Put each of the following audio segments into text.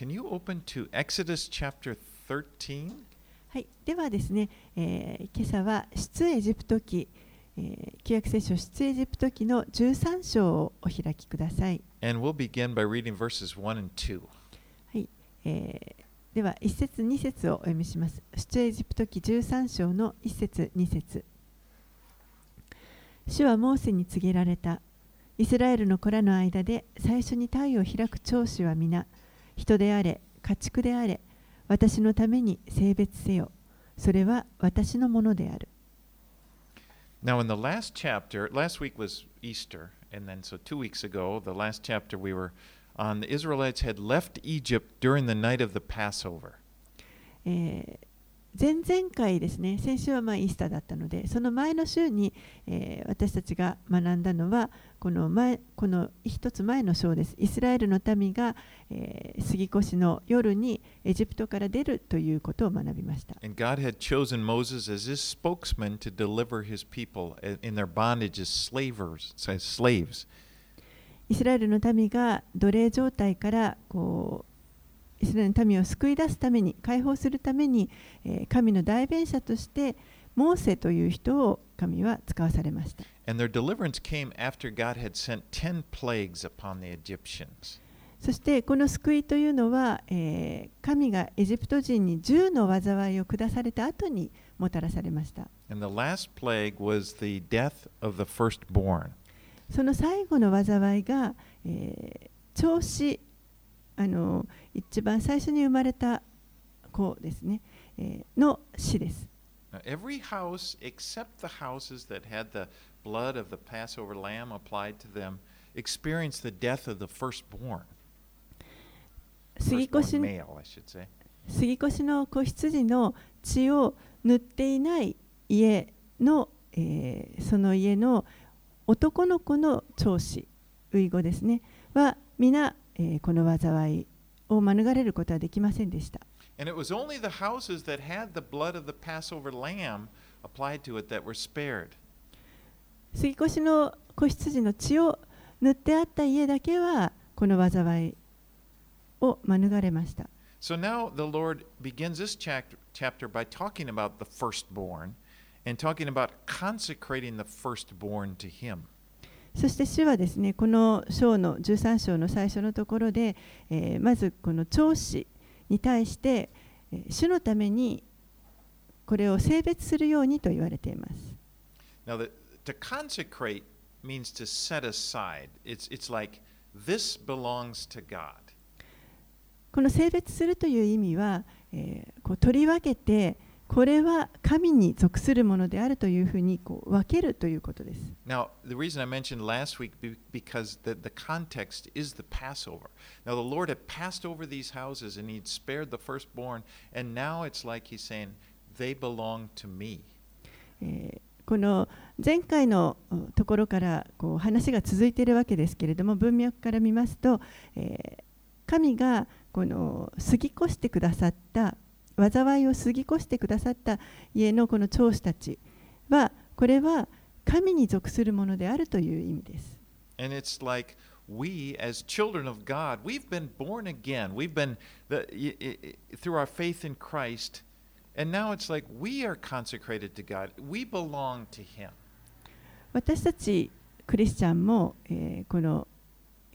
can you open to Exodus chapter 13? はい、ではですね、えー今朝は出エジプト記、えー旧約聖書出エジプト記の13章をお開きください。And we'll begin by reading verses 1 and 2. はい、えーでは1節2節をお読みします。出エジプト記13章の1節2節主はモーセに告げられた。イスラエルの子らの間で最初に体を開く長子は皆、人であれ、家畜であれ、私のために性別せよ。それは私のものである。Now, in the last chapter, last week was Easter, and then so two weeks ago, the last chapter we were on, the Israelites had left Egypt during the night of the Passover. えー前々回ですね、先週はまあイースターだったので、その前の週に、えー私たちが学んだのは、この前この一つ前の章です。イスラエルの民が、えー杉越の夜にエジプトから出るということを学びました。And God had chosen Moses as his spokesman to deliver his people in their bondage as slavers, as slaves. イスラエルの民が奴隷状態からこうイスラエルの民を救い出すために解放するために神の代弁者としてモーセという人を神は使わされました。そしてこの救いというのは神がエジプト人に10の災いを下された後にもたらされました。その最後の災いが、えー、長子あの一番最初に生まれた子ですね、えーの死です。Now, every house except the houses that had the blood of the Passover lamb applied to them experienced the death of the firstborn. 杉越の子羊の血を塗っていない家の、えーその家の男の子の長子、遺語ですね、は皆、えーこの災いを免れることはできませんでした。And it was only the houses that had the blood of the Passover lamb applied to it that were spared. 杉越の子羊の血を塗ってあった家だけはこの災いを免れました。So now the Lord begins this chapter, chapter by talking about the firstborn and talking about consecrating the firstborn to Him. そして主はですねこの章の13章の最初のところで、えーまずこの長子に対して、えー主のためにこれを性別するようにと言われています。Now, the, to consecrate means to set aside. It's, it's like this belongs to God. この性別するという意味は、えーこう取り分けてこれは神に属するものであるというふうにこう分けるということです。Now, the reason I mentioned last week be, because the, the context is the Passover. Now, the Lord had passed over these houses and He'd spared the firstborn, and now it's like He's saying, they belong to me. えーこの前回のおところからこう話が続いているわけですけれども文脈から見ますと、えー神がこの過ぎ越してくださった災いを過ぎ越してくださった家のこの長子たちはこれは神に属するものであるという意味です。And it's like we, as children of God, we've been born again. We've been the, through our faith in Christ, and now it's like we are consecrated to God. We belong to Him. 私たちクリスチャンも、えーこの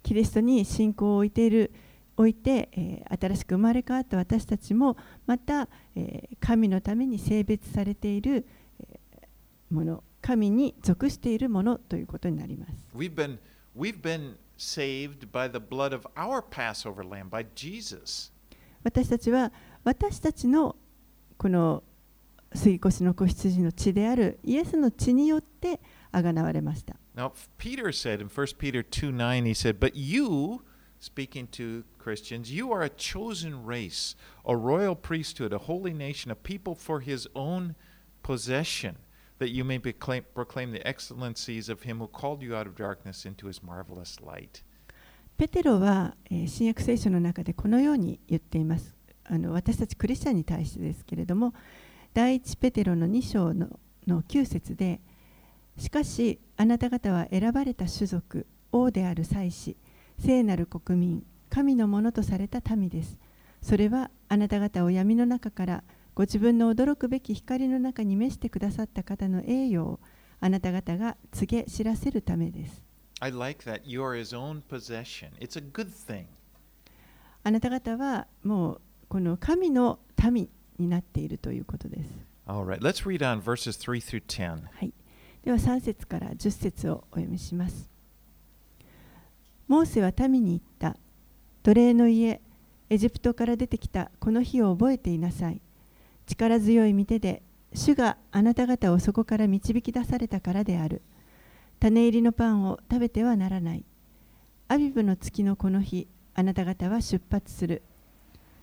キリストに信仰を置いている置いて、えー新しく生まれ変わった私たちもまた、えー神のために性別されている、えーもの神に属しているものということになります。We've been we've been saved by the blood of our Passover lamb, by Jesus. 私たちは私たちのこの杉越の子羊の血であるイエスの血によってあがなわれました。Now, Peter said in 1 Peter 2 9, he said, But you, speaking to Christians, you are a chosen race, a royal priesthood, a holy nation, a people for his own possession, that you may proclaim, proclaim the excellencies of him who called you out of darkness into his marvelous light. ペテロは、えー新約聖書の中でこのように言っていますあの私たちクリスチャンに対してですけれども第一ペテロの2章のの9節でしかしあなた方は選ばれた種族王である祭司聖なる国民神のものとされた民ですそれはあなた方を闇の中からご自分の驚くべき光の中に召してくださった方の栄誉をあなた方が告げ知らせるためです。I like that you are his own possession. It's a good thing. あなた方はもうこの神の民になっているということです。All right, let's read on verses 3 through 10. はい、では3節から10節をお読みします。モーセは民に言った。奴隷の家、エジプトから出てきたこの日を覚えていなさい。力強い御手で、主があなた方をそこから導き出されたからである。種入りのパンを食べてはならない。アビブの月のこの日、あなた方は出発する。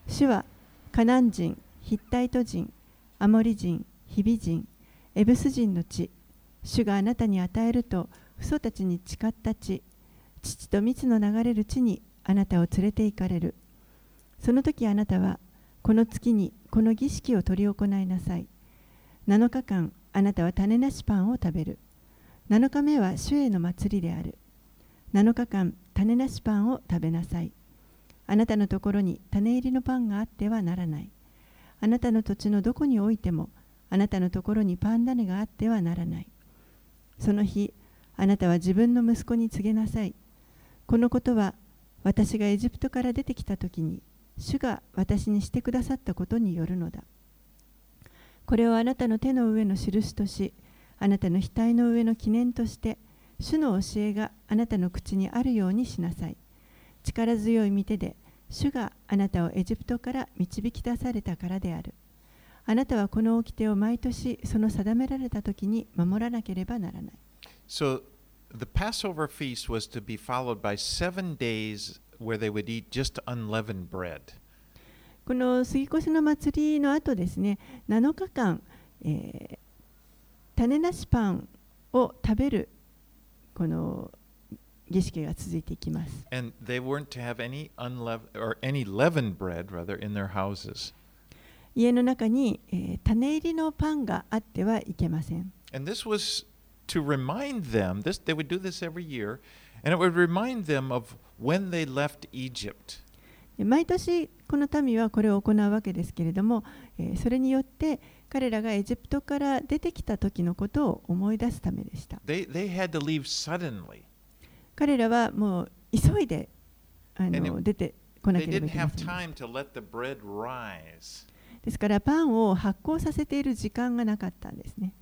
主はカナン人、ヒッタイト人、アモリ人、ヒビ人、エブス人の地、主があなたに与えると父祖たちに誓った地、父と蜜の流れる地にあなたを連れて行かれる。その時あなたはこの月にこの儀式を執り行いなさい。7日間あなたは種なしパンを食べる。7日目は主への祭りである。7日間種なしパンを食べなさい。あなたのところに種入りのパンがあってはならない。あなたの土地のどこにおいてもあなたのところにパン種があってはならない。その日、あなたは自分の息子に告げなさい。このことは私がエジプトから出てきたときに、主が私にしてくださったことによるのだ。これをあなたの手の上の印とし、あなたの額の上の記念として、主の教えがあなたの口にあるようにしなさい。力強い御手で、主があなたをエジプトから導き出されたからである。あなたはこの掟を毎年その定められた時に守らなければならない。So the Passover feast was to be followed by seven days where they would eat just unleavened bread. この杉越の祭りの後ですね、7日間、えー種なしパンを食べるこの儀式が続いていきます。And they weren't to have any unleavened or any leavened bread rather in their houses. 家の中に、えー種入りのパンがあってはいけません。And this was to remind them this they would do this every year and remind them of when they left Egypt. 毎年この民はこれを行うわけですけれども、え、それによって彼らがエジプトから出てきた時のことを思い出すためでした。彼らはもう急いであの出てこなければいけませ,ですからパンを発酵させている時間がなかったんですね。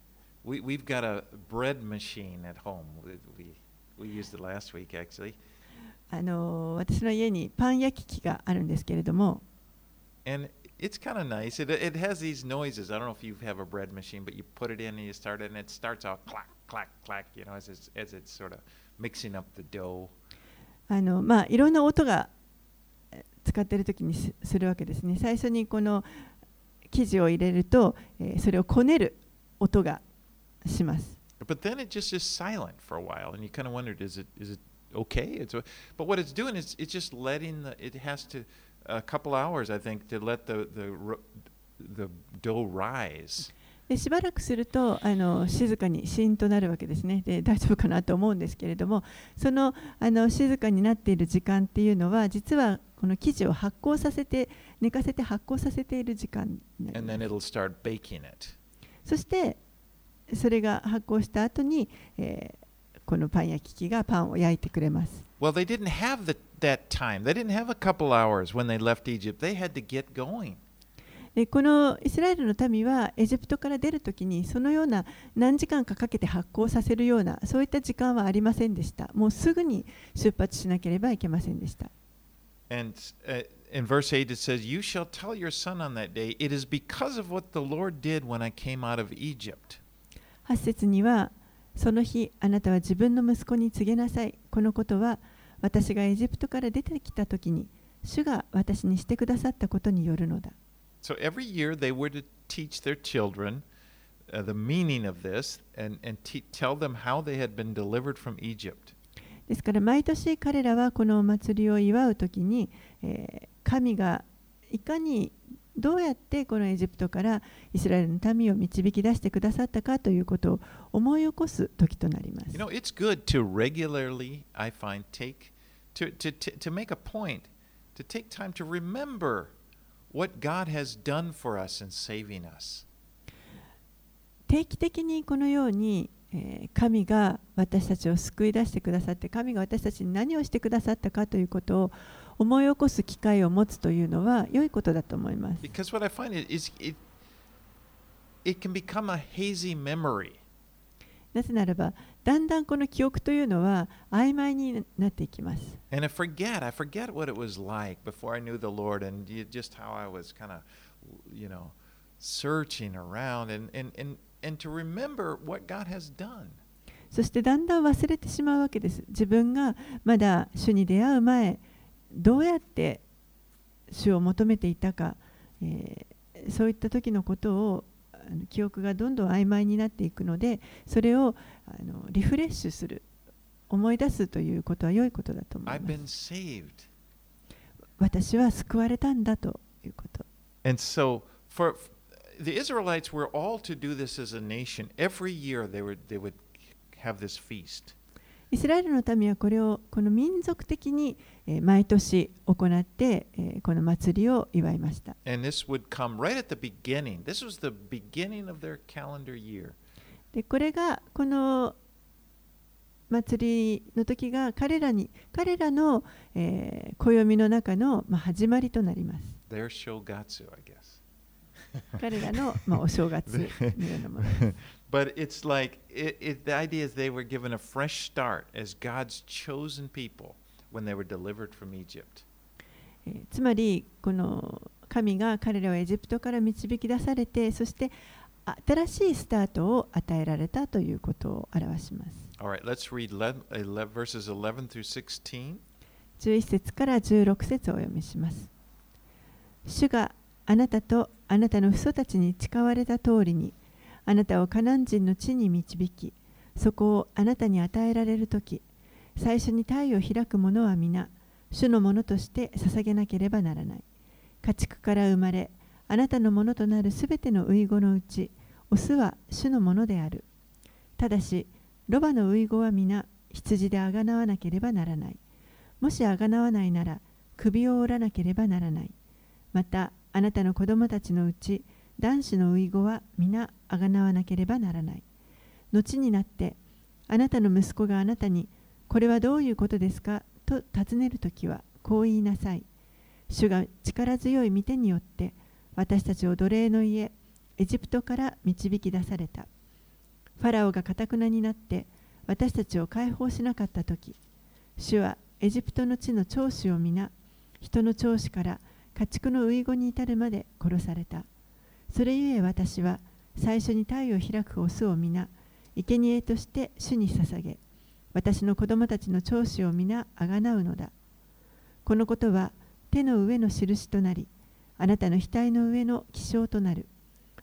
We, we've got a bread machine at home. We, we, we used it last week, actually. あの私の家にパン焼き器があるんですけれども、And it's kind of nice. It, it has these noises. I don't know if you have a bread machine, but you put it in and you start it, and it starts out clack, clack, clack, you know, as it's, as it's sort of mixing up the dough. あのまあ、いろんな音がえ使っている時にすするわけですね。最初にこの生地を入れると、えーそれをこねる音がします。But then it just is silent for a while, and you kind of wondered, is it is it okay? It's o- but what it's doing is it's just letting the it has to a couple hours, I think, to let the the the dough rise. でしばらくするとあの静かにシーンとなるわけですねで大丈夫かなと思うんですけれどもそのあの静かになっている時間っていうのは実はこの生地を発酵させて寝かせて発酵させている時間になります.そしてそれが発酵した後に、えーこのパン焼き器がパンを焼いてくれます。Well, they didn't have the, that time. They didn't have a couple hours when they left Egypt. They had to get going. でこのイスラエルの民はエジプトから出るときにそのような何時間かかけて発酵させるようなそういった時間はありませんでした。もうすぐに出発しなければいけませんでした。And uh, in verse 8 it says, You shall tell your son on that day, it is because of what the Lord did when I came out of Egypt. 8節にはその日あなたは自分の息子に告げなさい。このことは私がエジプトから出てきたときに主が私にしてくださったことによるのだ。So every year they were to teach their children uh, the meaning of this and, and te- tell them how they had been delivered from Egypt. ですから毎年彼らはこのお祭りを祝うときに、えー神がいかにどうやってこのエジプトからイスラエルの民を導き出してくださったかということを思い起こす時となります You。know, it's good to regularly, I find, take to, to, to, make a point, to take time to remember what God has done for us in saving us. 定期的にこのように、えー神が私たちを救い出してくださって神が私たちに何をしてくださったかということを思い起こす機会を持つというのは良いことだと思います。Because what I find is, it, it can become a hazy memory. なぜならばだんだんこの記憶というのは曖昧になっていきます。And I forget, I forget what it was like before I knew the Lord and just how I was kind of, you know, searching around and, and, and, and to remember what God has done. そしてだんだん忘れてしまうわけです。自分がまだ主に出会う前、どうやって主を求めていたか、えーそういった時のことをあの記憶がどんどん曖昧になっていくので、それをあのリフレッシュする、思い出すということは良いことだと思います。私は救われたんだということ。And so for the Israelites were all to do this as a nation. Every year they would they would have this feast. イスラエルの民はこれをこの民族的に毎年行ってこの祭りを祝いました。で、これがこの祭りの時が彼らに彼らの暦の中の始まりとなります。彼らのお正月のようなもの。But it's like it, it, the idea is they were given a fresh start as God's chosen people when they were delivered from Egypt. えーつまりこの神が彼らをエジプトから導き出されてそして新しいスタートを与えられたということを表します。Right, let's read 11, 11, verses 11 through 16. 11節から16節をお読みします。主があなたとあなたの父祖たちに誓われた通りにあなたをカナン人の地に導きそこをあなたに与えられるとき最初に体を開く者は皆主のものとして捧げなければならない。家畜から生まれあなたのものとなるすべての遺語のうちオスは主のものである。ただしロバの遺語は皆羊であがなわなければならない。もしあがなわないなら首を折らなければならない。またあなたの子供たちのうち男子の遺語は皆あがなわなければならない。後になってあなたの息子があなたにこれはどういうことですか？と尋ねるときはこう言いなさい。主が力強い御手によって私たちを奴隷の家エジプトから導き出された。ファラオがかたくなになって私たちを解放しなかったとき主はエジプトの地の長子を皆人の長子から家畜の遺語に至るまで殺された。それゆえ私は最初に体を開くオスを皆生贄として主に捧げ私の子供たちの長子を皆あがなうのだ。このことは手の上の印となりあなたの額の上の記章となる。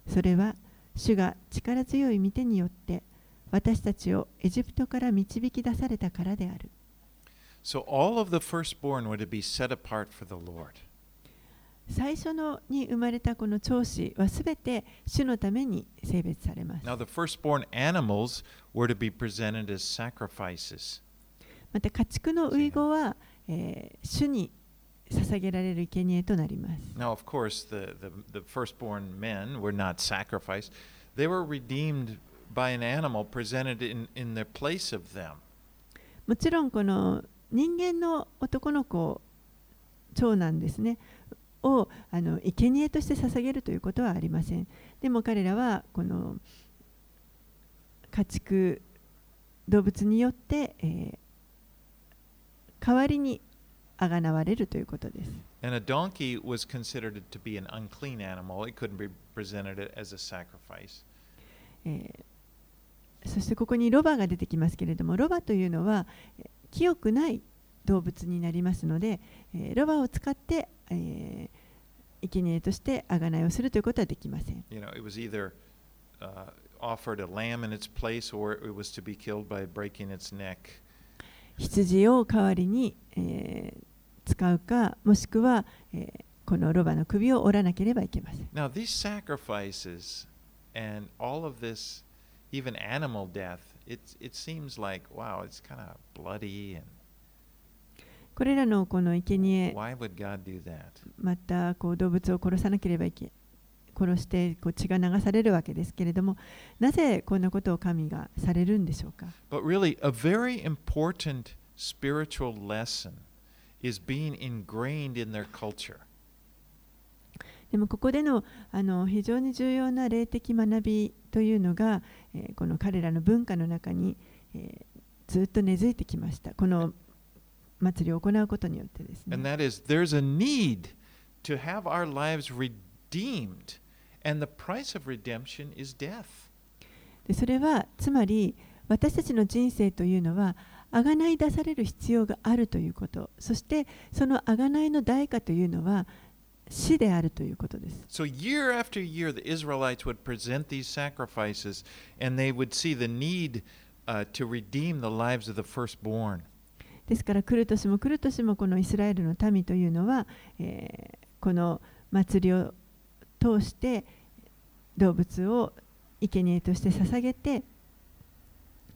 それは主が力強い御手によって私たちをエジプトから導き出されたからである。So all of the firstborn were to be set apart for the Lord. 最初のに生まれたこの長子はすべて主のために性別されます Now the firstborn animals were to be presented as sacrifices. また家畜の遺語は、えー主に捧げられる生贄となります Now, of course, the, the, the firstborn men were not sacrificed. They were redeemed by an animal presented in, in the place of them. もちろんこの人間の男の子長男ですねをあの生贄として捧げるということはありませんでも彼らはこの家畜動物によって、えー代わりにあがなわれるということです And a donkey was considered to be an unclean animal. It couldn't be presented as a sacrifice. えーそしてここにロバが出てきますけれどもロバというのはえー清くない動物になりますので、えーロバを使って、えー、生贄として贖いをするということはできません You know, it was either uh, offered a lamb in its place or it was to be killed by breaking its neck. 羊を代わりに、えー使うかもしくは、えーこのロバの首を折らなければいけません Now, these sacrifices and all of this, even animal death, it, it seems like, wow, it's kind of bloody. And, これらのこの生贄?またこう動物を殺さなければいけ殺してこう血が流されるわけですけれどもなぜこんなことを神がされるんでしょうか？But really, a very important spiritual lesson is being ingrained in their culture. でもここでのあの非常に重要な霊的学びというのが、えーこの彼らの文化の中に、えーずっと根付いてきましたこの祭りを行うことによってです And ね that is, there's a need to have our lives redeemed. And the price of redemption is death. でそれはつまり私たちの人生というのは贖い出される必要があるということそしてその贖いの代価というのは死であるということです So, year after year, the Israelites would present these sacrifices and they would see the need uh, to redeem the lives of the firstborn. ですから来る年も来る年もこのイスラエルの民というのは、えーこの祭りを通して動物を生贄として捧げて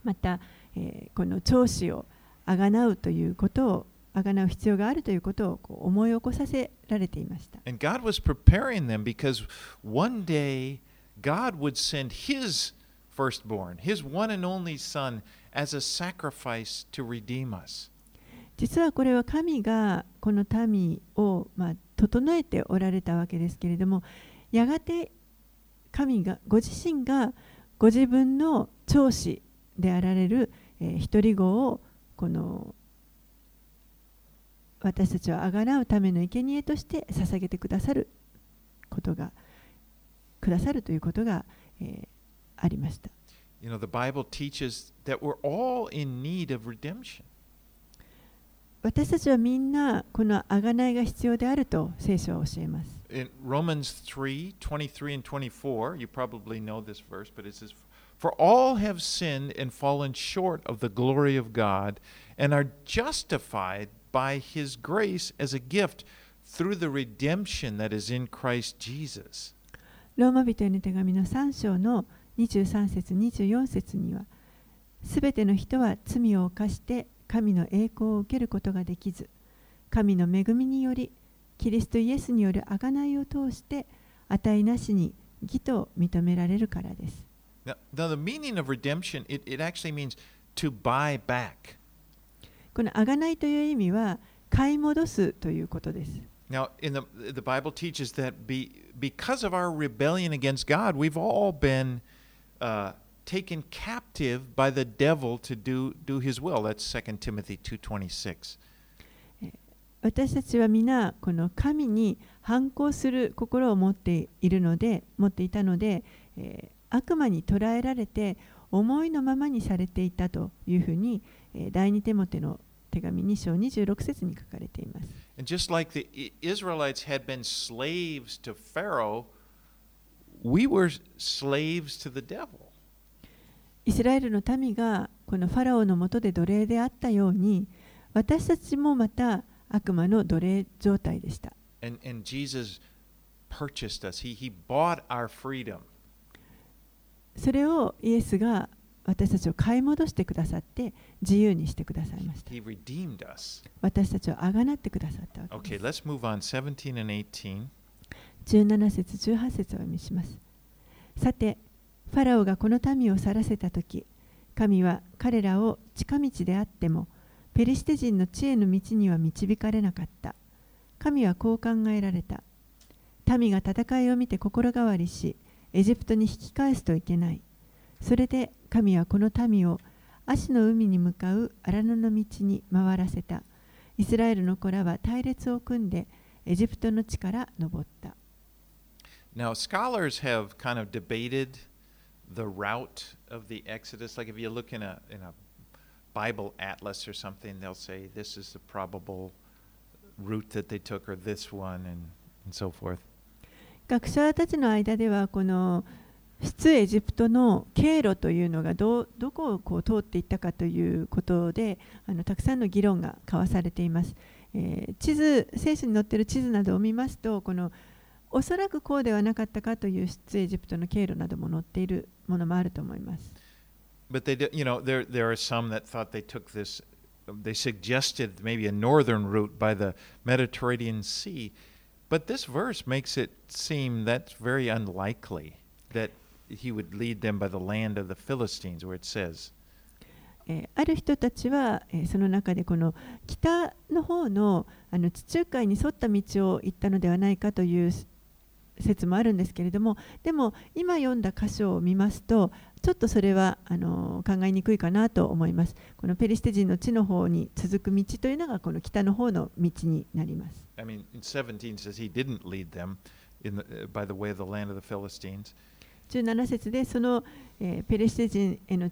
また、えーこの長子をあがなうということをあがなう必要があるということをこう思い起こさせられていました。And God was preparing them because one day God would send His firstborn, His one and only Son, as a sacrifice to redeem us. 実はこれは神がこの民を、まあ、整えておられたわけですけれどもやがて神がご自身がご自分の長子であられる、え一人子をこの私たちをあがらうための生贄として捧げてくださることがくださるということが、えーありました。You know, the Bible teaches that we're all in need of redemption. 私たちはみんなこの贖いが必要であると聖書は教えます。In Romans 3 23 and 24, you probably know this verse, but it says, For all have sinned and fallen short of the glory of God, and are justified by his grace as a gift through the redemption that is in Christ Jesus. ローマ人への手紙の3章の23節24節にはすべての人は罪を犯して神の栄光を受けることができず神の恵みによりキリストイエスによる贖いを通して与えなしに義と認められるからです。この贖いという意味は買い戻すということです。Now, in the, the Bible teaches that be, because of our rebellion against God, we've all been uh, taken captive by the devil to do do His will. That's 2 Timothy two twenty six. 私たちは皆この神に反抗する心を持っているので持っていたので、えー悪魔に捕らえられて思いのままにされていたというふうに、えー第二テモテの手紙2章26節に書かれています。And just like the Israelites had been slaves to Pharaoh, we were slaves to the devil. イスラエルの民がこのファラオのもとで奴隷であったように私たちもまた悪魔の奴隷状態でした。And, and Jesus purchased us. He, he bought our freedom. それをイエスが私たちを買い戻してくださって自由にしてくださいました。He redeemed us. 私たちをあがなってくださったわけ Okay, です。let's move on. 17 and 18. 17節18節をお読みします。さて、ファラオがこの民を去らせたとき、神は彼らを近道であっても、ペリシテ人の知恵の道には導かれなかった。神はこう考えられた。民が戦いを見て心変わりし、エジプトに引き返すといけない。それで神はこの民を足の海に向かう荒野の道に回らせた。イスラエルの子らは隊列を組んでエジプトの地から登った。Now, scholars have kind of debated the route of the Exodus. Like if you look in a in a Bible atlas or something, they'll say this is the probable route that they took, or this one, and and so forth. 学者たちの間ではこの出エジプトの経路というのがどどこをこう通っていったかということであのたくさんの議論が交わされています、えー地図聖書に載っている地図などを見ますとこのおそらくこうではなかったかという出エジプトの経路なども載っているものもあると思います But they, you know, there there are some that thought they took this they suggested maybe a northern route by the Mediterranean Sea. But this verse makes it seem that's very unlikely that he would lead them by the land of the Philistines, where it says. えーある人たちは、えーその中でこの北の方のあの地中海に沿った道を行ったのではないかという説もあるんですけれどもでも今読んだ箇所を見ますとちょっとそれはあの考えにくいかなと思いますこのペリシテ人の地の方に続く道というのがこの北の方の道になります I mean, in 17 says he didn't lead them in the, uh, by the way of the land of the Philistines. 17節でその、えーペリシテ人への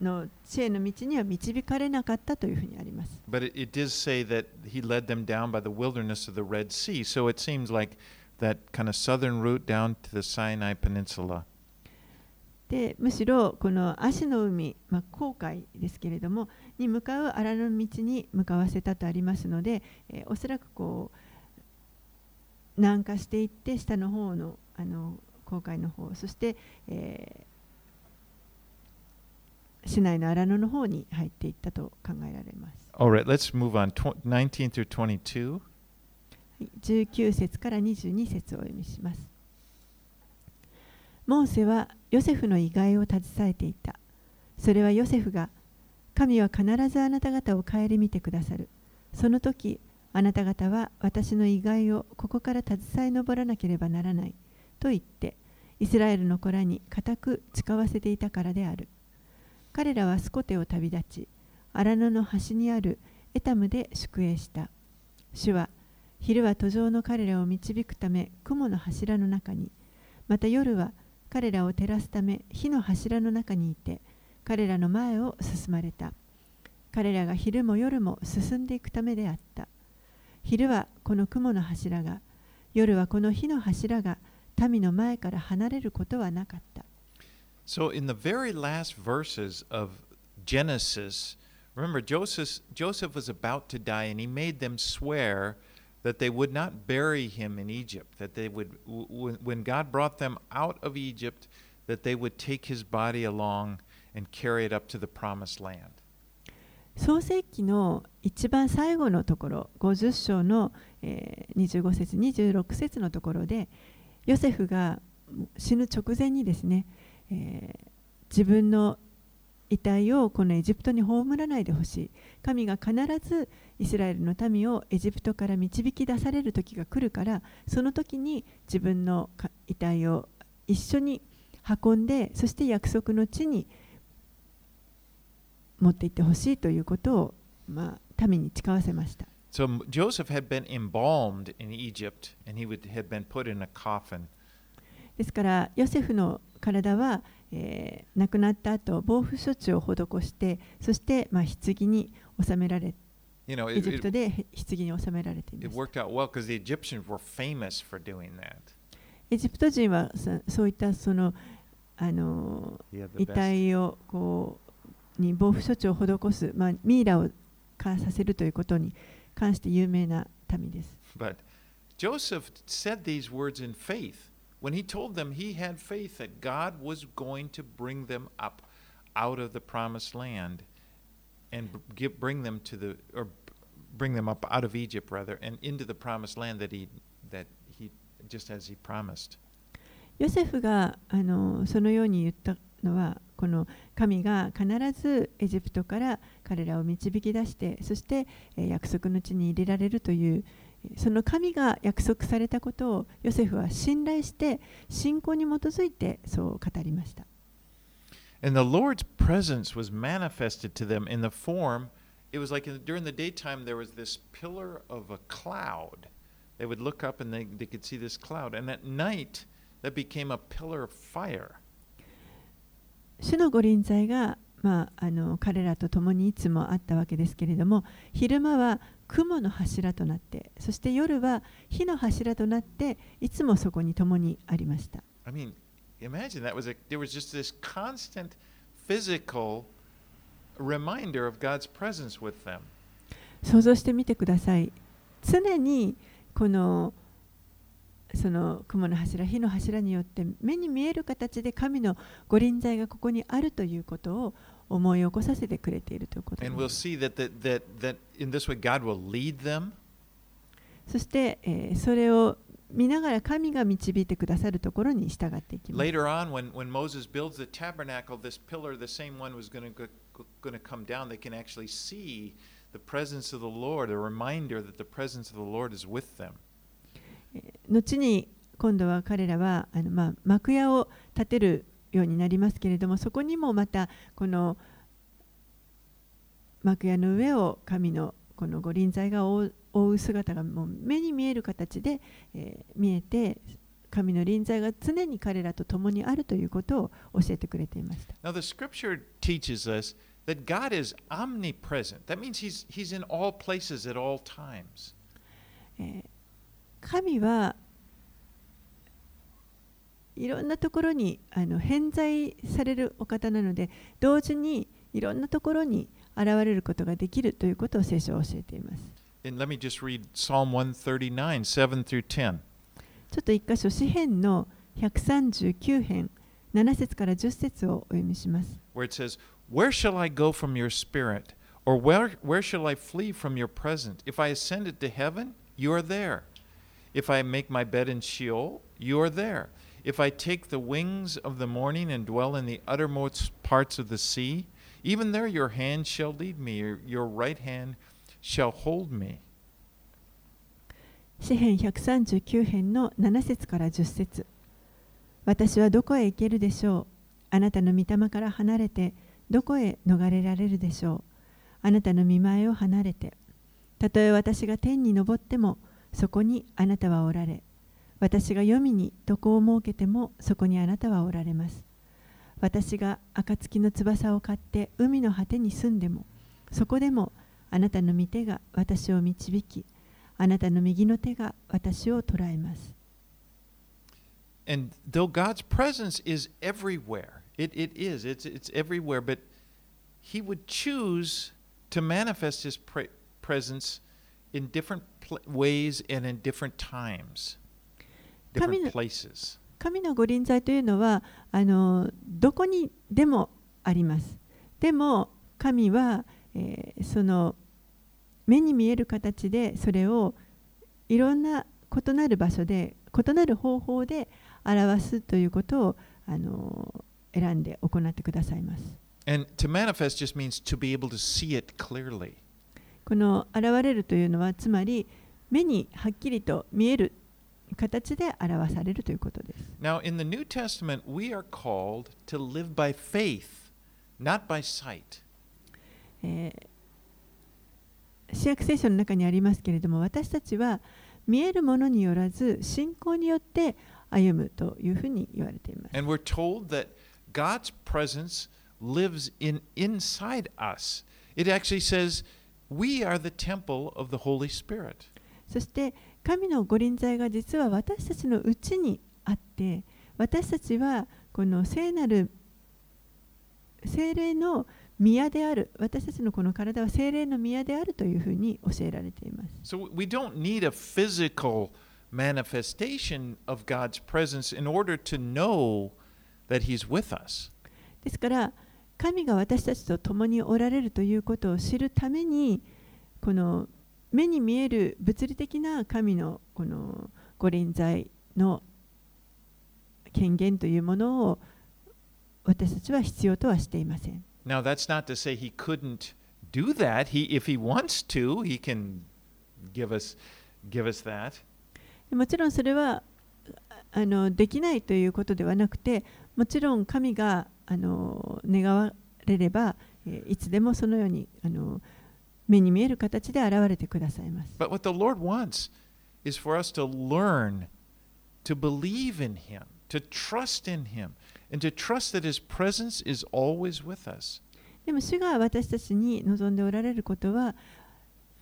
の地への道には導かれなかったというふうにあります。But it, it does say that he led them down by the wilderness of the Red Sea. So it seems like that kind of southern route down to the Sinai Peninsula. でむしろこの足の海、まあ、航海ですけれどもに向かう荒野の道に向かわせたとありますので、えーおそらくこう南下していって下の方のあの航海の方そして、えー市内の荒野の方に入っていったと考えられます。All right, let's move on. Tw- 19 through 22. 19節から22節をお読みします。モーセはヨセフの意外を携えていた。それはヨセフが、神は必ずあなた方を顧みてくださる。その時、あなた方は私の意外をここから携え上らなければならない。と言って、イスラエルの子らに固く誓わせていたからである。彼らはスコテを旅立ち、荒野の端にあるエタムで宿営した。主は、昼は途上の彼らを導くため雲の柱の中にまた夜は彼らを照らすため火の柱の中にいて彼らの前を進まれた。彼らが昼も夜も進んでいくためであった。昼はこの雲の柱が夜はこの火の柱が民の前から離れることはなかった。So, in the very last verses of Genesis, remember Joseph, Joseph was about to die and he made them swear that they would not bury him in Egypt, that they would, when God brought them out of Egypt, that they would take his body along and carry it up to the promised land. 創世記の一番最後のところ50章の、えー25節26節のところでヨセフが死ぬ直前にですね、えー自分の遺体をこのエジプトに葬らないでほしい神が必ずイスラエルの民をエジプトから導き出される時が来るからその時に自分のか遺体を一緒に運んでそして約束の地に持って行ってほしいということを、まあ、民に誓わせました。So Joseph had been embalmed in Egypt and he would, had been put in a coffin. ですからヨセフの体は、えー、亡くなった後防腐処置を施して、そして、まあ、棺に収められて。エジプトで棺に収められています。エジプト人はそ,ういったそのあの遺体をこうに防腐処置を施す、まあ、ミイラを化させるということに関して有名な民です。When he told them he had faith that God was going to bring them up out of the promised land and br- give, bring them to the or b- bring them up out of Egypt rather and into the promised land that he that he just as he promised. ヨセフがあのそのように言ったのはこの神が必ずエジプトから彼らを導き出してそしてえー約束の地に入れられるというえー その神が約束されたことをヨセフは信頼して信仰に基づいてそう語りました And the Lord's presence was manifested to them in the form, it was like in, during the daytime there was this pillar of a cloud. They would look up and they, they could see this cloud. And at night, that became a pillar of fire. 主の御臨在が、まあ、あの彼らと共にいつもあったわけですけれども昼間は雲の柱となってそして夜は火の柱となっていつもそこに共にありました I mean, imagine that was a, there was just this constant physical reminder of God's presence with them. 想像してみてください常にこのその雲の柱火の柱によって目に見える形で神の御臨在がここにあるということを思い起こさせてくれているということで And we'll す。see that, that, that, that in this way God will lead them. そして、えーそれを見ながら神が導いてくださるところに従っていきます。Later on, when, when Moses builds the tabernacle, this pillar, the same one was going to come down. They can actually see the presence of the Lord, a reminder that the presence of the Lord is with them. 後に今度は彼らはあの、まあ、幕屋を建てるようになりますけれどもそこにもまたこの幕屋の上を神のこの御臨在が覆う姿がもう目に見える形で、えー見えて神の臨在が常に彼らと共にあるということを教えてくれていました。Now, the scripture teaches us that God is omnipresent. That means he's, he's in all places at all times. えー神はいろんなところにあの偏在されるお方なので同時にいろんなところに現れることができるということを聖書は教えています。And let me just read Psalm 139, 7 through 10. ちょっと一箇所詩編の139編7節から10節をお読みします。where it says, Where shall I go from your spirit? Or where, where shall I flee from your presence? If I ascended to heaven, you are there. If I make my bed in Sheol, you are there. If I take the wings of the morning and dwell in the uttermost parts of the sea, even there your hand shall lead me, your, your right hand shall hold me. 詩編139編の7節から10節私はどこへ行けるでしょうあなたの御霊から離れてどこへ逃れられるでしょうあなたの見前を離れてたとえ私が天に昇ってもそこにあなたはおられ私が黄泉に床を設けてもそこにあなたはおられます私が暁の翼を買って海の果てに住んでもそこでもあなたの御手が私を導きあなたの右の手が私を捉えます。And though God's presence is everywhere, it, it is, it's, it's everywhere, but He would choose to manifest His pre- presence in different ways and in different times, Kami- places. 神の御臨在というのはあのどこにでもあります。でも神は、えーその目に見える形でそれをいろんな異なる場所で異なる方法で表すということをあの選んで行ってくださいます。And to manifest just means to be able to see it clearly. この現れるというのはつまり目にはっきりと見える形で表されるということです。Now, in the New Testament, we are called to live by faith, not by sight. えー新約聖書の中にありますけれども私たちは見えるものによらず信仰によって歩むというふうに言われています。And we're told that God's presence lives in inside us. It actually says we are the temple of the Holy Spirit. そして神の御臨在が実は私たちのうちにあって私たちはこの聖なる聖霊の宮である私たちのこの体は聖霊の宮であるというふうに教えられています。So we don't need a physical manifestation of God's presence in order to know that He's with us. ですから神が私たちと共におられるということを知るためにこの目に見える物理的な神のこの御臨在の権限というものを私たちは必要とはしていません。Now, that's not to say He couldn't do that. He, if He wants to, He can give us, give us that. もちろんそれはああのできないということではなくてもちろん神があの願われれば、えーいつでもそのようにあの目に見える形で現れてくださいます。But what the Lord wants is for us to learn to believe in Him, to trust in Him, and to trust that His presence is always with us. でも主が私たちに望んでおられることは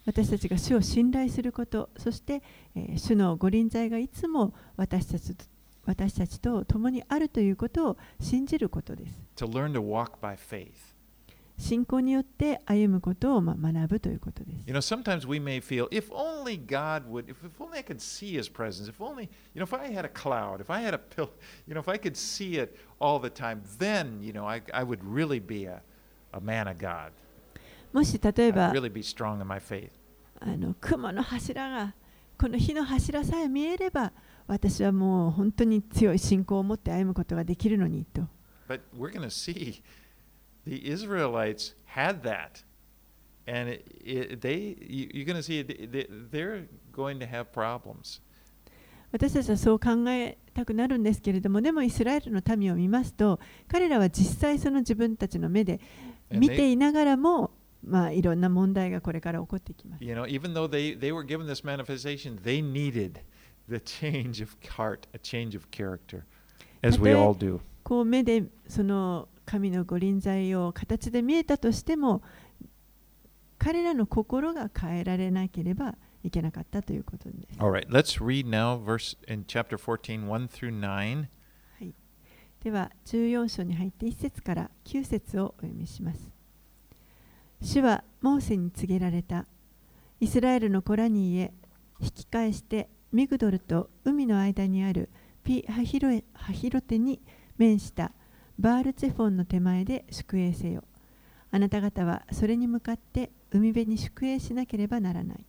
私たちが主を信頼することそして、えー主の御臨在がいつも私たちと私たちと共にあるということを信じることです。to learn to walk by faith. 信仰によって歩むことをまあ学ぶということです。You know, sometimes we may feel, if only God would, if, if only I could see His presence, if only, you know, if I had a cloud, if I had a pill, you know, if I could see it all the time, then, you know, I, I would really be a, a man of God. もし例え I'd ば really be strong in my faith. あの雲の柱がこの火の柱さえ見えれば私はもう本当に強い信仰を持って歩むことができるのにと But we're going to see the Israelites had that. And it, it, they, you- you're going to see it, they- they're going to have problems. 私たちはそう考えたくなるんですけれどもでもイスラエルの民を見ますと彼らは実際その自分たちの目で And 見 they- ていながらもまあいろんな問題がこれから起こってきます。 You know, even though they, they were given this manifestation, they needed the change of heart, a change of character, as we たとえ all do. こう目でその 神の御臨在を形で見えたとしても彼らの心が変えられなければいけなかったということです。All right, let's read now verse in chapter 14, 1 through 9. では14章に入って1節から9節をお読みします。主はモーセに告げられた。イスラエルの子らに言え、引き返してミグドルと海の間にあるピハヒロエハヒロテに面したバールチェフォンの手前で宿営せよ。あなた方はそれに向かって海辺に宿営しなければならない。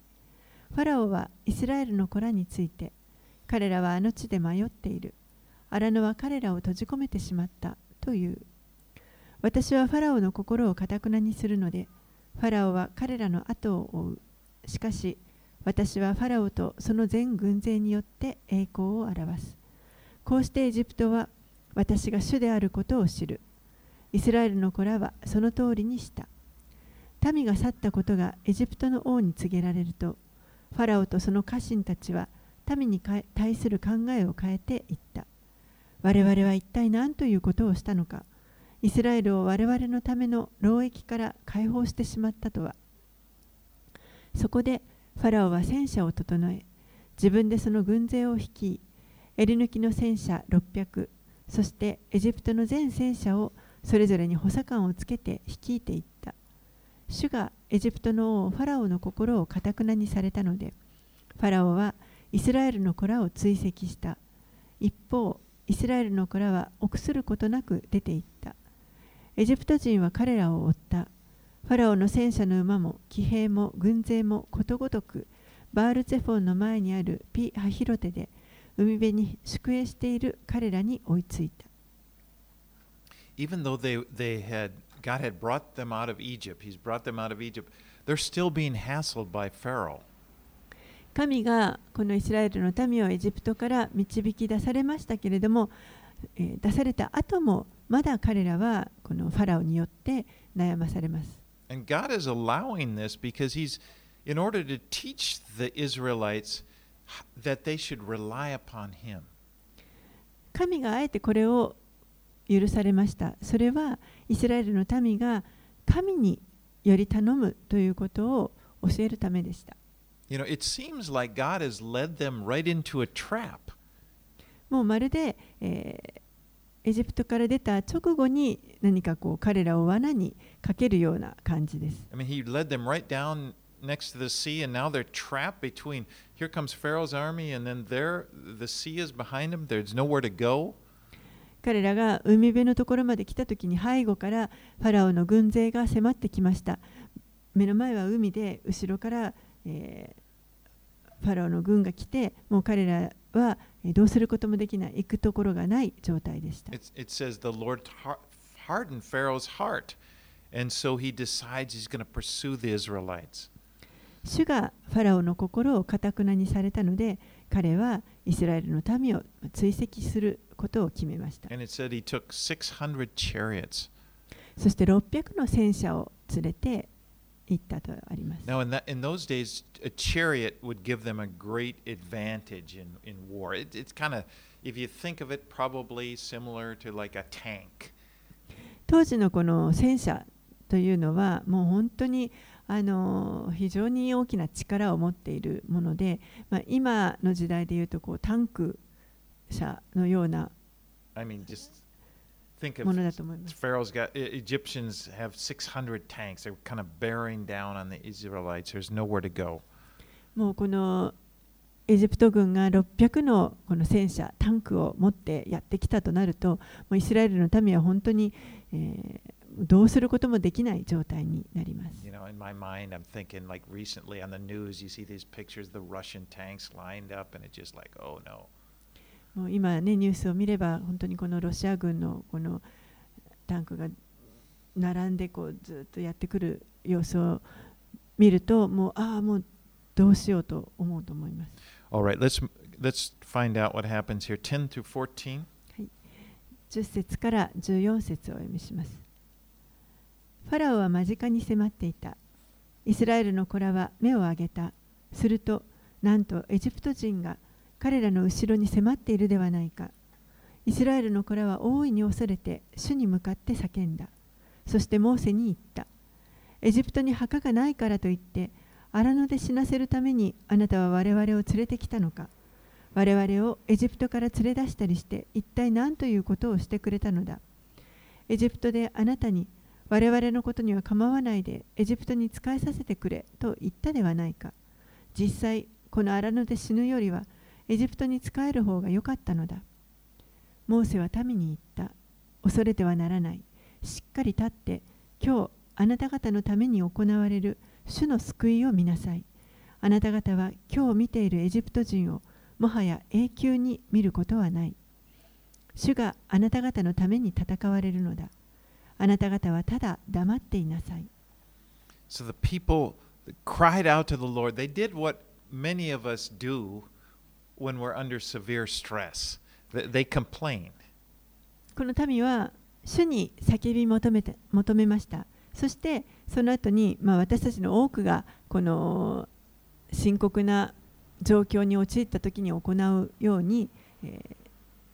ファラオはイスラエルの子らについて、彼らはあの地で迷っている。荒野は彼らを閉じ込めてしまったという。私はファラオの心をかたくなにするので、ファラオは彼らの後を追う。しかし、私はファラオとその全軍勢によって栄光を表す。こうしてエジプトは私が主であることを知る。イスラエルの子らはその通りにした。民が去ったことがエジプトの王に告げられると、ファラオとその家臣たちは民に対する考えを変えていった。我々は一体何ということをしたのか、イスラエルを我々のための労役から解放してしまったとは。そこでファラオは戦車を整え、自分でその軍勢を率い、襟抜きの戦車600、そしてエジプトの全戦車をそれぞれに補佐官をつけて率いていった。主がエジプトの王ファラオの心をかたくなにされたので、ファラオはイスラエルの子らを追跡した。一方、イスラエルの子らは臆することなく出て行った。エジプト人は彼らを追った。ファラオの戦車の馬も騎兵も軍勢もことごとくバールツェフォンの前にあるピ・ハヒロテで海辺に宿営している彼らに追いついた。Even though they, they had, God had brought them out of Egypt, He's brought them out of Egypt, they're still being hassled by Pharaoh. 神がこのイスラエルの民をエジプトから導き出されましたけれども、えー出された後もまだ彼らはこのファラオによって悩まされます。And God is allowing this because He's, in order to teach the Israelites that they should rely upon Him. 神があえてこれを許されました。それはイスラエルの民が神により頼むということを教えるためでした。You know, it seems like God has led them right into a trap. もうまるで、えーエジプトから出た直後に何かこう彼らを罠にかけるような感じです。I mean, He led them right down next to the sea, and now they're trapped between here comes Pharaoh's army, and then there the sea is behind them. There's nowhere to go. 彼らが海辺のところまで来た時に背後からファラオの軍勢が迫ってきました。目の前は海で後ろから、えーファラオの軍が来てもう彼らはえーどうすることもできない行くところがない状態でした。It's, it says the Lord har- hardened Pharaoh's heart, and so he decides he's going to pursue the Israelites. 主がファラオの心をかたくなにされたので彼はイスラエルの民を追跡することを決めました。And it said he took 600 chariots. そして600の戦車を連れて行ったとあります。Now, in, that, in those days, a chariot would give them a great advantage in, in war. It, it's kind of, if you think of it, probably similar to like a tank. 当時のこの戦車というのはもう本当にあの非常に大きな力を持っているもので、ま、今の時代でいうとこうタンク車のようなものだと思います。もうこのエジプト軍が600の,この戦車、タンクを持ってやってきたとなると、もうイスラエルの民は本当に、えどうすることもできない状態になります。You know, in my mind, I'm thinking like recently on the news, you see these pictures the Russian tanks lined up, and it's just like, oh no. もう今ねニュースを見れば本当にこのロシア軍のこのタンクが並んでこうずっとやってくる様子を見るともうああもうどうしようと思うと思います。All right, let's let's find out what happens here. 10 through 14. 10節から14節をお読みします。ファラオは間近に迫っていた。イスラエルの子らは目を上げた。すると、なんとエジプト人が彼らの後ろに迫っているではないか。イスラエルの子らは大いに恐れて主に向かって叫んだ。そしてモーセに言った。エジプトに墓がないからといって、荒野で死なせるためにあなたは我々を連れてきたのか。我々をエジプトから連れ出したりして一体何ということをしてくれたのだエジプトであなたに我々のことには構わないでエジプトに仕えさせてくれと言ったではないか。実際この荒野で死ぬよりはエジプトに仕える方が良かったのだ。モーセは民に言った。恐れてはならない。しっかり立って今日あなた方のために行われる主の救いを見なさい。あなた方は今日見ているエジプト人をもはや永久に見ることはない。主があなた方のために戦われるのだ。あなた方はただ黙っていなさい。So the people cried out to the Lord. They did what many of us do when we're under severe stress. They, complained. この民は主に叫び求めて求めました。そしてその後に、まあ、私たちの多くがこの深刻な状況に陥った時に行うように、えー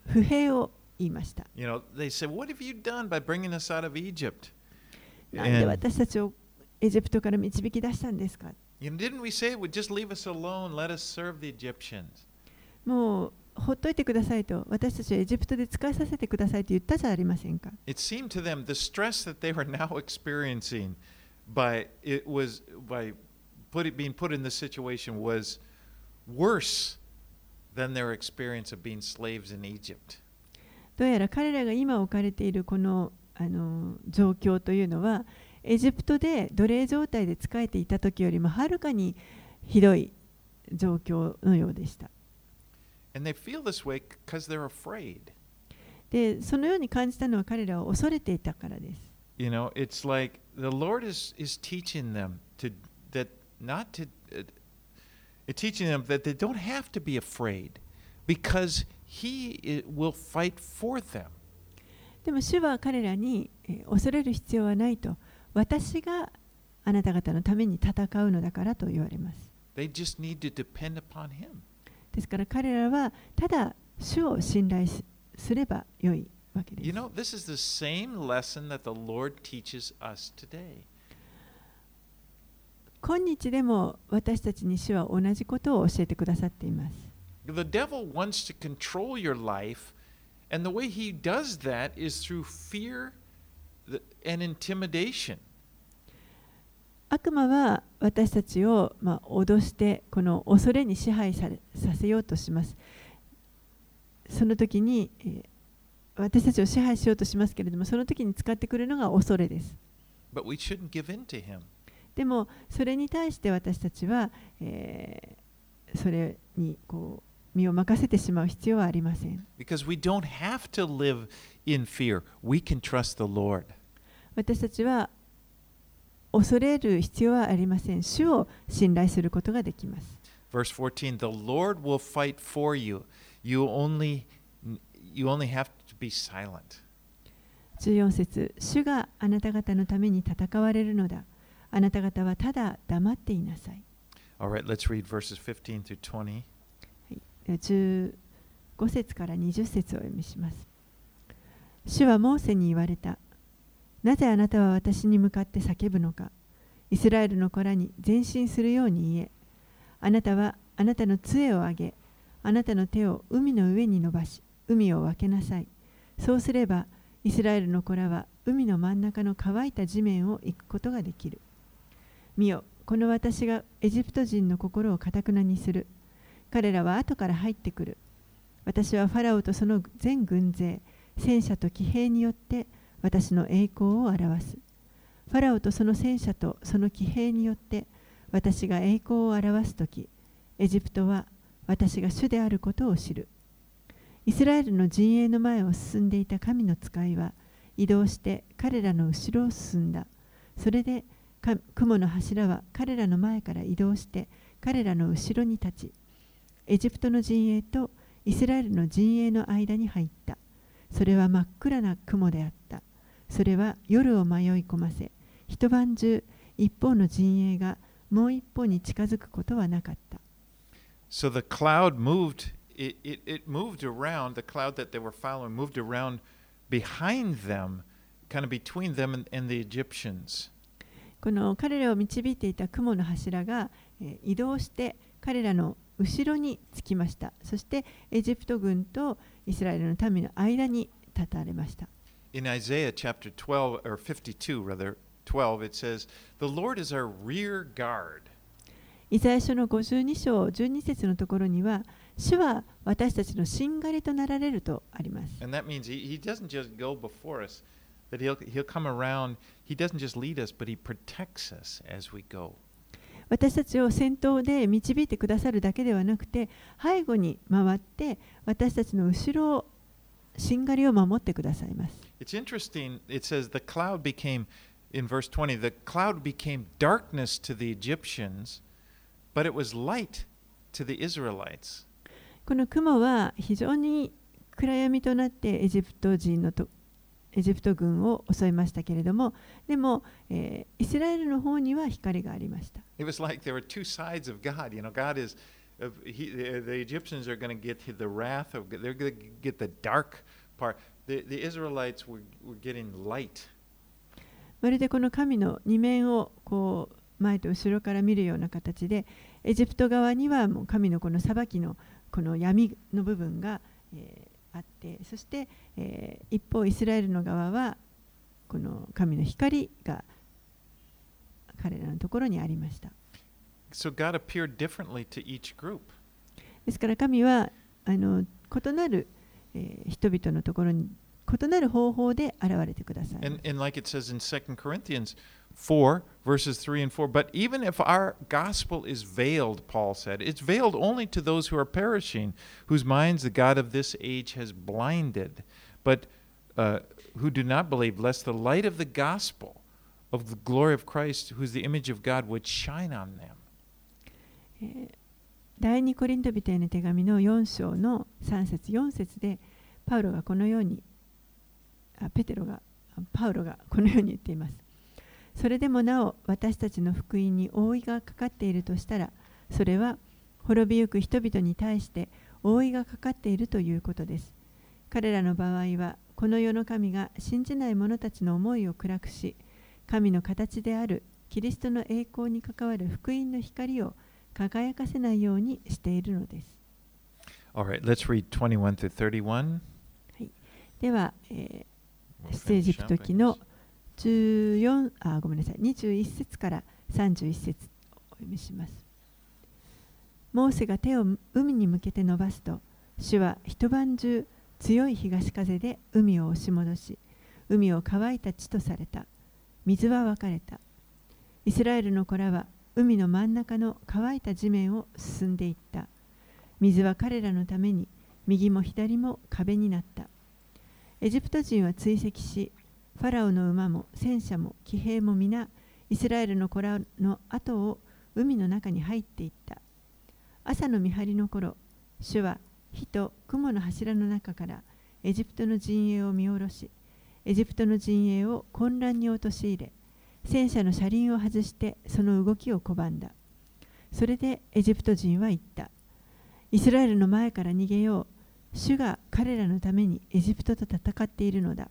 不平を言いました。 You know, they said, What have you done by bringing us out of Egypt? なんで And, 私たちをエジプトから導き出したんですか you know, didn't we say it would just leave us alone, let us serve the Egyptians? もうほっといてくださいと私たちはエジプトで使いさせてくださいと言ったじゃありませんか It seemed to them the stress that they were now experiencing by it was by put it, being put in this situation was worse than their experience of being slaves in Egypt. どうやら彼らが今置かれているこのあの状況というのはエジプトで奴隷状態で仕えていた時よりもはるかにひどい状況のようでした。でそのように感じたのは彼らを恐れていたからです。You know, it's like the Lord is, is teaching them to that not to uh, teaching them that they don't have to be afraid because He will fight for them. でも主は彼らに、えー恐れる必要はないと私があなた方のために戦うのだからと言われます。They just need to depend upon Him. ですから彼らはただ主を信頼すすればよいわけです。You know, this is the same lesson that the Lord teaches us today. 今日でも私たちに主は同じことを教えてくださっています。The devil wants to control your life, and the way he does that is through fear and intimidation. 悪魔は私たちを、まあ、脅してこの恐れに支配されさせようとします。その時に、えー私たちを支配しようとしますけれどもその時に使ってくるのが恐れです。But we shouldn't give in to him. でもそれに対して私たちは、えーそれにこう身を任せてしまう必要はありません。Because we don't have to live in fear. We can trust the Lord. 私たちは恐れる必要はありません。主を信頼することができます。Verse 14 The Lord will fight for you. You only, you only have to be silent. 14節主があなた方のために戦われるのだ。あなた方はただ黙っていなさい。All right, let's read verses 15 through 20. 15節から20節を読みします。主はモーセに言われた。なぜあなたは私に向かって叫ぶのか。イスラエルの子らに前進するように言え。あなたはあなたの杖を上げ、あなたの手を海の上に伸ばし、海を分けなさい。そうすれば、イスラエルの子らは海の真ん中の乾いた地面を行くことができる。見よ、この私がエジプト人の心をかたくなにする。彼らは後から入ってくる。私はファラオとその全軍勢、戦車と騎兵によって私の栄光を表す。ファラオとその戦車とその騎兵によって私が栄光を表すとき、エジプトは私が主であることを知る。イスラエルの陣営の前を進んでいた神の使いは移動して彼らの後ろを進んだ。それで雲の柱は彼らの前から移動して彼らの後ろに立ち、エジプトの陣営とイスラエルの陣営の間に入った。それは真っ暗な雲であった。それは夜を迷い込ませ、一晩中一方の陣営がもう一方に近づくことはなかった。So the cloud moved, it, it, it moved around, the cloud that they were following moved around behind them, kind of between them and, and the Egyptians. この彼らを導いていた雲の柱が、えー、移動して彼らの後ろにつきました。そしてエジプト軍とイスラエルの民の間に立たれました。In イザヤ書の52章12節のところには主は私たちのしんがりとなられるとあります。He, he 私たちを先頭で導いてくださるだけではなくて背後に回って私たちの後ろをしんがりを守ってくださいます。It's interesting, it says the cloud became, in verse 20, the cloud became darkness to the Egyptians, but it was light to the Israelites. この雲は非常に暗闇となってエジプト人のとエジプト軍を襲いましたけれども、でも、えー、イスラエルの方には光がありました。It was like there were two sides of God. You know, God is, he, the Egyptians are going to get the wrath of, they're going to get the dark part. The, the Israelites were, were getting light. まるでこの神の二面をこう前と後ろから見るような形で、エジプト側にはもう神のこの裁きのこの闇の部分が、えーあってそして、えー、一方イスラエルの側はこの神の光が彼らのところにありました。So God appeared differently to each group. ですから神はあの異なる、えー、人々のところに異なる方法で現れてください。And, and like it says in 2 Corinthians 4, verses 3 and 4. But even if our gospel is veiled, Paul said, it's veiled only to those who are perishing, whose minds the God of this age has blinded, but uh, who do not believe, lest the light of the gospel of the glory of Christ, who is the image of God, would shine on them. 第2コリント人への手紙の4章の3節4節でパウロがこのようにあペテロがパウロがこのように言っています。それでもなお私たちの福音に覆いがかかっているとしたらそれは滅びゆく人々に対して覆いがかかっているということです彼らの場合はこの世の神が信じない者たちの思いを暗くし神の形であるキリストの栄光に関わる福音の光を輝かせないようにしているのです。Right, はい、では、えー、ステージ行く時の14あごめんなさい。21節から31節お読みします。モーセが手を海に向けて伸ばすと主は一晩中強い東風で海を押し戻し海を乾いた地とされた水は分かれた。イスラエルの子らは海の真ん中の乾いた地面を進んでいった。水は彼らのために右も左も壁になった。エジプト人は追跡しファラオの馬も戦車も騎兵も皆イスラエルの子らの後を海の中に入っていった。朝の見張りの頃主は火と雲の柱の中からエジプトの陣営を見下ろしエジプトの陣営を混乱に陥れ戦車の車輪を外してその動きを拒んだそれでエジプト人は言ったイスラエルの前から逃げよう主が彼らのためにエジプトと戦っているのだ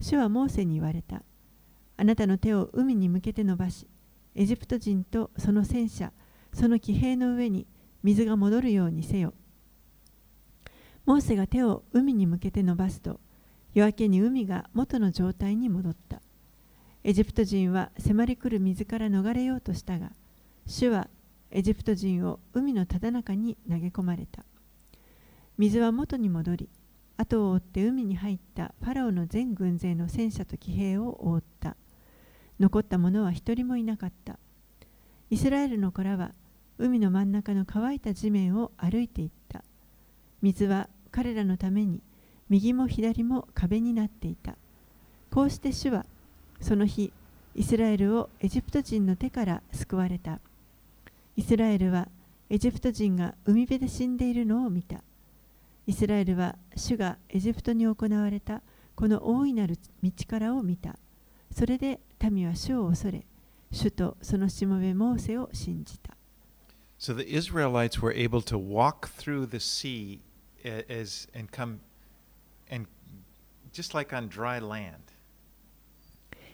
主はモーセに言われた。あなたの手を海に向けて伸ばし、エジプト人とその戦車、その騎兵の上に水が戻るようにせよ。モーセが手を海に向けて伸ばすと、夜明けに海が元の状態に戻った。エジプト人は迫り来る水から逃れようとしたが、主はエジプト人を海のただ中に投げ込まれた。水は元に戻り、後を追って海に入ったファラオの全軍勢の戦車と騎兵を覆った残った者は一人もいなかったイスラエルの子らは海の真ん中の乾いた地面を歩いていった水は彼らのために右も左も壁になっていた。こうして主はその日イスラエルをエジプト人の手から救われた。イスラエルはエジプト人が海辺で死んでいるのを見た。イスラエルは主がエジプトに行われたこの大いなる道からを見た。それで民は主を恐れ主とそのしもべモーセを信じた。So the Israelites were able to walk through the sea as, and come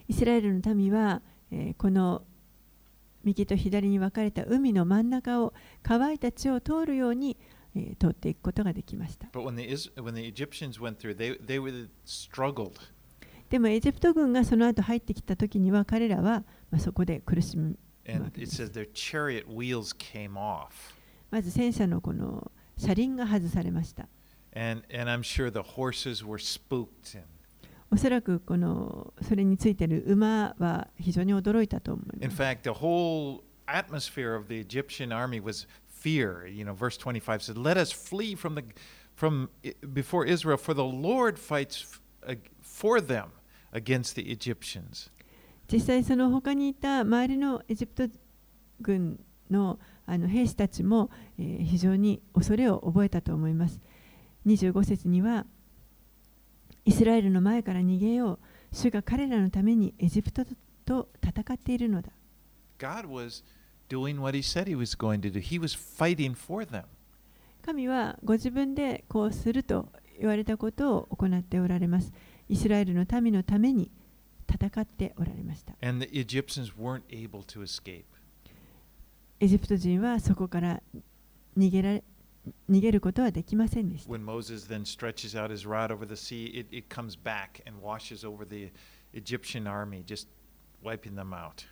イスラエルの民は、え、この右と左に分かれた海の真ん中を乾いた地を通るように、え、通っていくことができました。でもエジプト軍がその後入ってきた時には彼らは、まあ、そこで苦しむわけです。まず戦車のこの車輪が外されました。And and I'm sure the horses were spooked and おそらくこのそれについている馬は非常に驚いたと思い In ます fact, the whole atmosphere of the Egyptian army was fear. You know, verse 25 says, "Let us flee from the from i- before Israel, for the Lord fights f- ag- for them against the Egyptians." 実際その他にいた周りのエジプト軍のあの兵士たちも、えー非常に恐れを覚えたと思います 25節にはイスラエルの前から逃げよう主が彼らのためにエジプトと戦っているのだ God was doing what he said he was going to do. He was fighting for them. 神はご自分でこうすると言われたことを行っておられますイスラエルの民のために戦っておられました And the Egyptians weren't able to escape. エジプト人はそこから逃げられ逃げることはできませんでした When Moses then stretches out his rod over the sea, it, it comes back and washes over the Egyptian army, just wiping them out.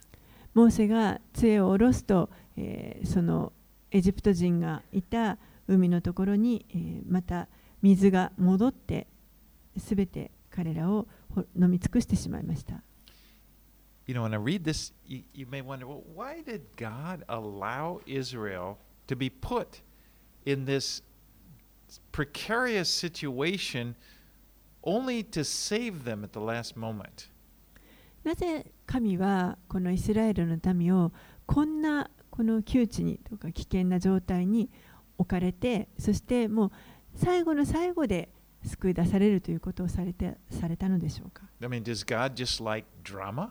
モーセが杖を下ろすと、えーそのエジプト人がいた海のところに、えーまた水が戻ってすべて彼らをほ飲み尽くしてしまいました。You know, when I read this, you, you may wonder, well, why did God allow Israel to be put in this precarious situation only to save them at the last moment? なぜ神はこのイスラエルの民をこんなこの窮地にとか危険な状態に置かれてそしてもう最後の最後で救い出されるということをされてされたのでしょうか I mean, does God just like drama?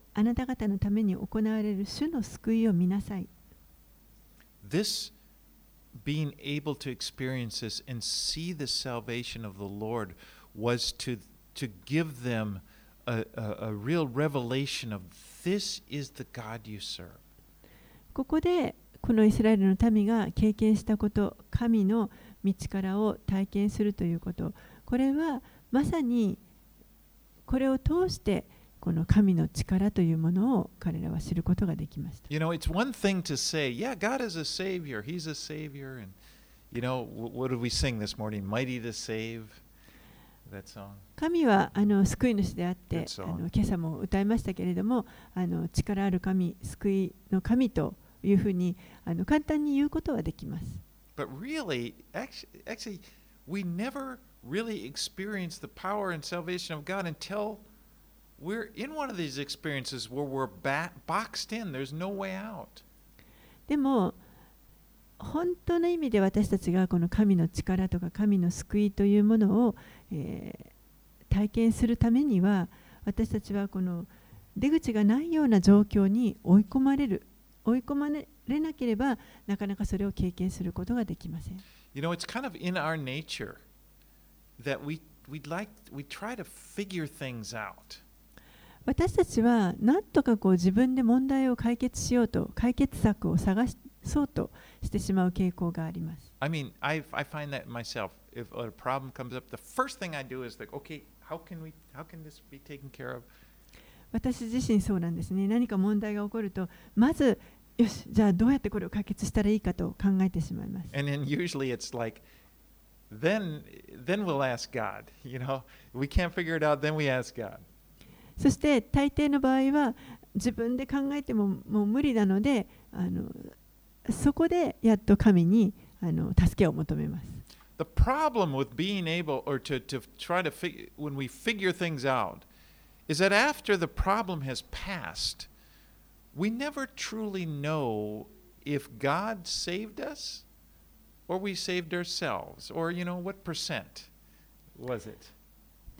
あなた方のために行われる主の救いを見なさい This being able to experience this and see the salvation of the Lord was to, to give them a, a, a real revelation of this is the God you serve. ここでこのイスラエルの民が経験したこと神の道からを体験するということこれはまさにこれを通してこの神の力というものを彼らは知ることができました You know, it's one thing to say, yeah, God is a Savior. He's a Savior. And, you know, wh- what did we sing this morning? Mighty to Save. That song. 神はあの救い主であってあ.の今朝も歌いましたけれどもあの力ある神救いの神というふうにあの簡単に言うことはできます。But really, actually, actually, we never really experience the power and salvation of God until we're in one of these experiences where we're boxed in. There's no way out. でも本当の意味で私たちがこの神の力とか神の救いというものを、えー体験するためには私たちはこの出口がないような状況に追い込まれる追い込まれなければなかなかそれを経験することができません。You know, it's kind of in our nature that we we'd like we try to figure things out. 私たちは何とかこう自分で問題を解決しようと解決策を探そうとしてしまう傾向があります。I mean, I I find that myself. If a problem comes up, the first thing I do is like, okay, how can we how can this be taken care of? 私自身そうなんですね。何か問題が起こると、まず、よし、じゃあどうやってこれを解決したらいいかと考えてしまいます。And then usually it's like, then then we'll ask God. You know, we can't figure it out, then we ask God. そして大抵の場合は自分で考えてももう無理なのであのそこでやっと神にあの助けを求めます。The problem with being able or to, to try to figure when we figure things out is that after the problem has passed, we never truly know if God saved us or we saved ourselves or you know what percent was it?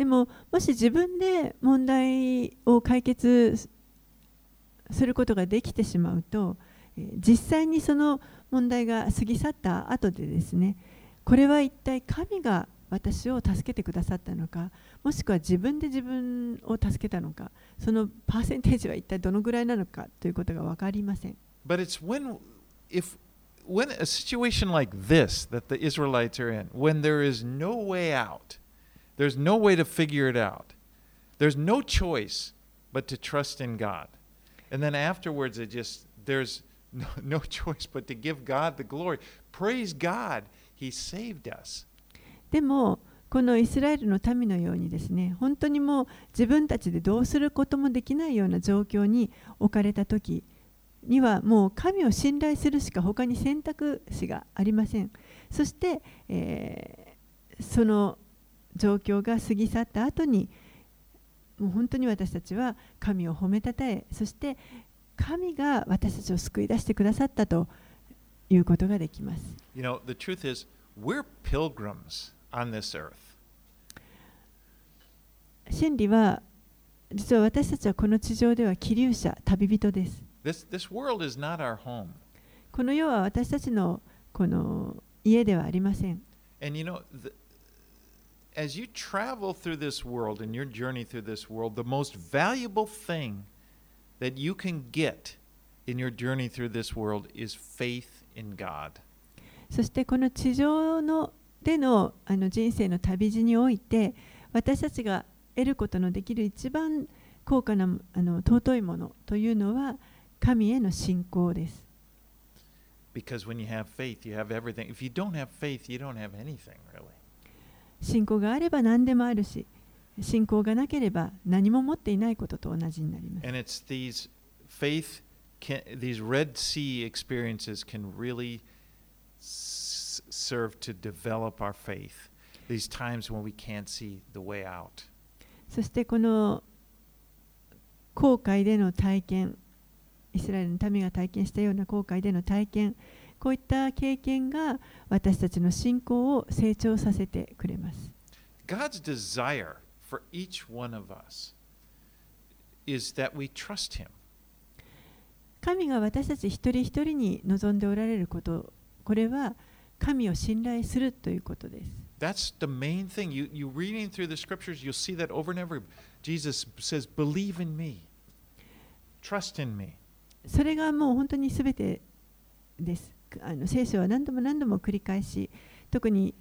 でももし自分で問題を解決することができてしまうと実際にその問題が過ぎ去った後でですねこれは一体神が私を助けてくださったのかもしくは自分で自分を助けたのかそのパーセンテージは一体どのぐらいなのかということが分かりません。But it's when if when a situation like this that the Israelites are in, when there is no way out, there's no way to figure it out. There's no choice but to trust in God. And then afterwards it just there's no, no choice but to give God the glory. Praise God, he saved us. でもこのイスラエルの民のようにですね本当にもう自分たちでどうすることもできないような状況に置かれた時にはもう神を信頼するしか他に選択肢がありませんそして、えーその状況が過ぎ去った後にもう本当に私たちは神を褒めたたえそして神が私たちを救い出してくださったということができます You know, the truth is we're pilgrims on this earth. 真理は実は私たちはこの地上では気流者旅人です This this world is not our home. この世は私たちのこの家ではありません And you know, the, as you travel through this world and your journey through this world, the most valuable thing that you can get in your journey through this world is faith in God. そしてこの地上のでのあの人生の旅路において私たちが得ることのできる一番高価なあの尊いものというのは神への信仰です。 Because when you have faith, you have everything. If you don't have faith, you don't have anything, really. 信仰があれば何でもあるし、信仰がなければ何も持っていないことと同じになります。そしてこの後悔での体験、イスラエルの民が体験したような後悔での体験、こういった経験が私たちの信仰を成長させてくれます God's desire for each one of us is that we trust Him. 神が私たち一人一人に望んでおられることこれは神を信頼するということです That's the main thing. You, you reading through the scriptures, you'll see that over and over. Jesus says, Believe in me, trust in me. それがもう本当に全てですあの聖書は何度も何度も繰り返し特に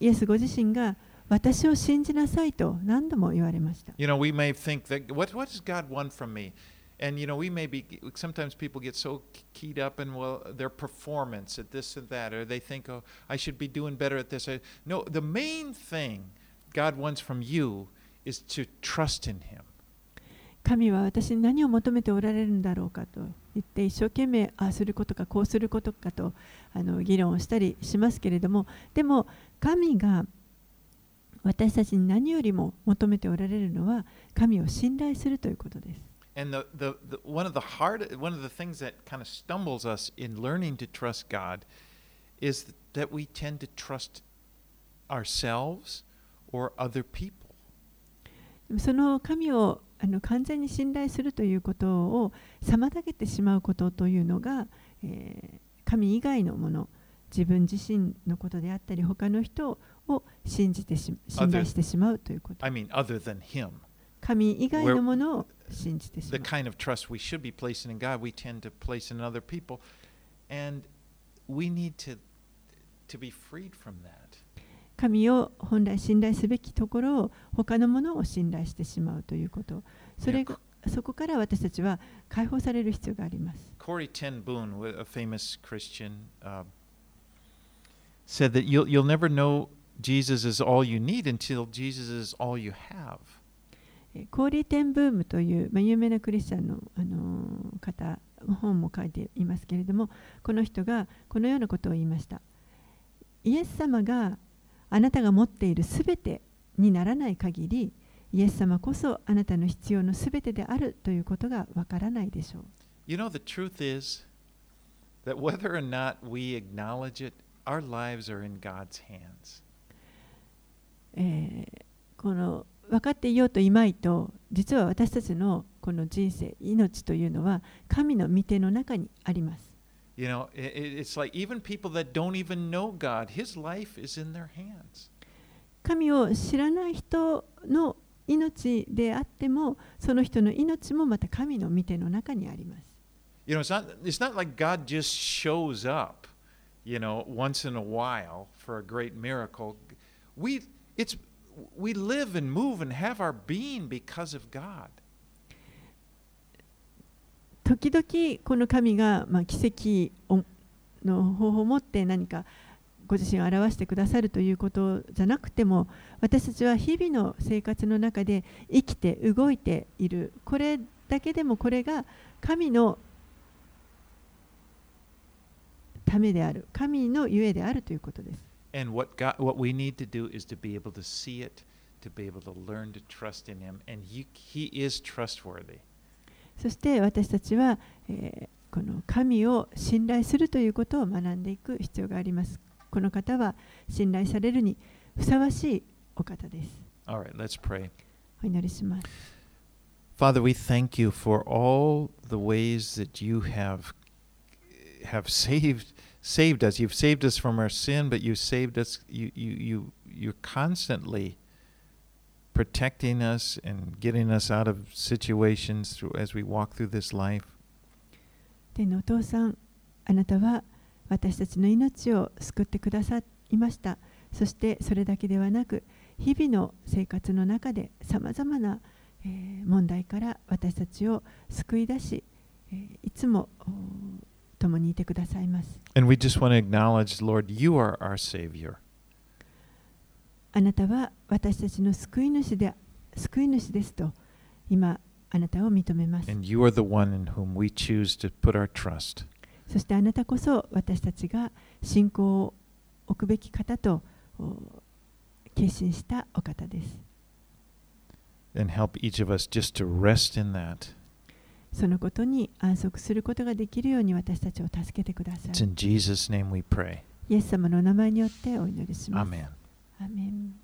イエスご自身が私を信じなさいと何度も言われました You know, we may think that, what, what does God want from me? And, you know, we may be, sometimes people get so keyed up in, well, their performance at this and that, or they think, oh, I should be doing better at this. No, the main thing God wants from you is to trust in Him. 神は私に何を求めておられるんだろうかと言って一生懸命ああすることかこうすることかとあの議論をしたりしますけれどもでも神が私たちに何よりも求めておられるのは神を信頼するということです。And the, the, the one of the hard one of the things that kind of stumbles us in learning to trust God is that we tend to trust ourselves or other people. その神をあの完全に信頼するということを妨げてしまうことというのが、えー神以外のもの自分自身のことであったり他の人を信じてし信頼してしまうということ I mean, other than Him. 神以外のものを信じてし The まう kind of trust we should be placing in God, we tend to place in other people. And we need to, to be freed from that. 神を本来信頼すべきところを他のものを信頼してしまうということ。それがそこから私たちは解放される必要があります。Corey Ten a famous Christian, uh, said that you'll, you'll never know Jesus is all you need until Jesus is all you have. えーコーリー・テンブームという、まあ、有名なクリスチャンの、あのー方本も書いていますけれどもこの人がこのようなことを言いました。イエス様があなたが持っているすべてにならない限りイエス様こそあなたの必要のすべてであるということがわからないでしょう You know, the truth is that whether or not we acknowledge it, our lives are in God's hands. えーこの分かっていようといまいと実は私たちのこの人生命というのは神の御手の中にあります You know, i i- it's like even people that don't even know God, His life is in their hands. 神を知らない人の命であってもその人の命もまた神の御手の中にあります You know, it's not, it's not like God just shows up, you know, once in a while for a great miracle. We, it's, we live and move and have our being because of God. 時々この神が、まあ、奇跡をの方法を持って何かご自身を表してくださるということじゃなくても私たちは日々の生活の中で生きて動いているこれだけでもこれが神のためである神のゆえであるということです And what, God, what we need to do is to be able to see it, to be able to learn to trust in Him. And He, he is trustworthy. そして私たちは、えーこの神を信頼するということを学んでいく必要があります。この方は信頼されるにふさわしいお方です。All right, let's pray. お祈りします。Father, we thank you for all the ways that you have have saved saved us. You've saved us from our sin, but you saved us. You you you you're constantly protecting us and getting us out of situations through as we walk through this life. 天のお父さん、あなたは私たちの命を救ってくださいました。そしてそれだけではなく、日々の生活の中でさまざまな、えー問題から私たちを救い出し、えーいつもお共にいてくださいます。 And we just want to acknowledge, Lord, you are our Savior. あなたは私たちの救い主で救い主ですと今あなたを認めます。And you are the one in whom we choose to put our trust. そしてあなたこそ私たちが信仰を置くべき方とお決心したお方です。And help each of us just to rest in that. そのことに安息することができるように私たちを助けてくださ It's い。in Jesus' name we pray. イエス様のお名前によってお祈りします。Amen. アーメン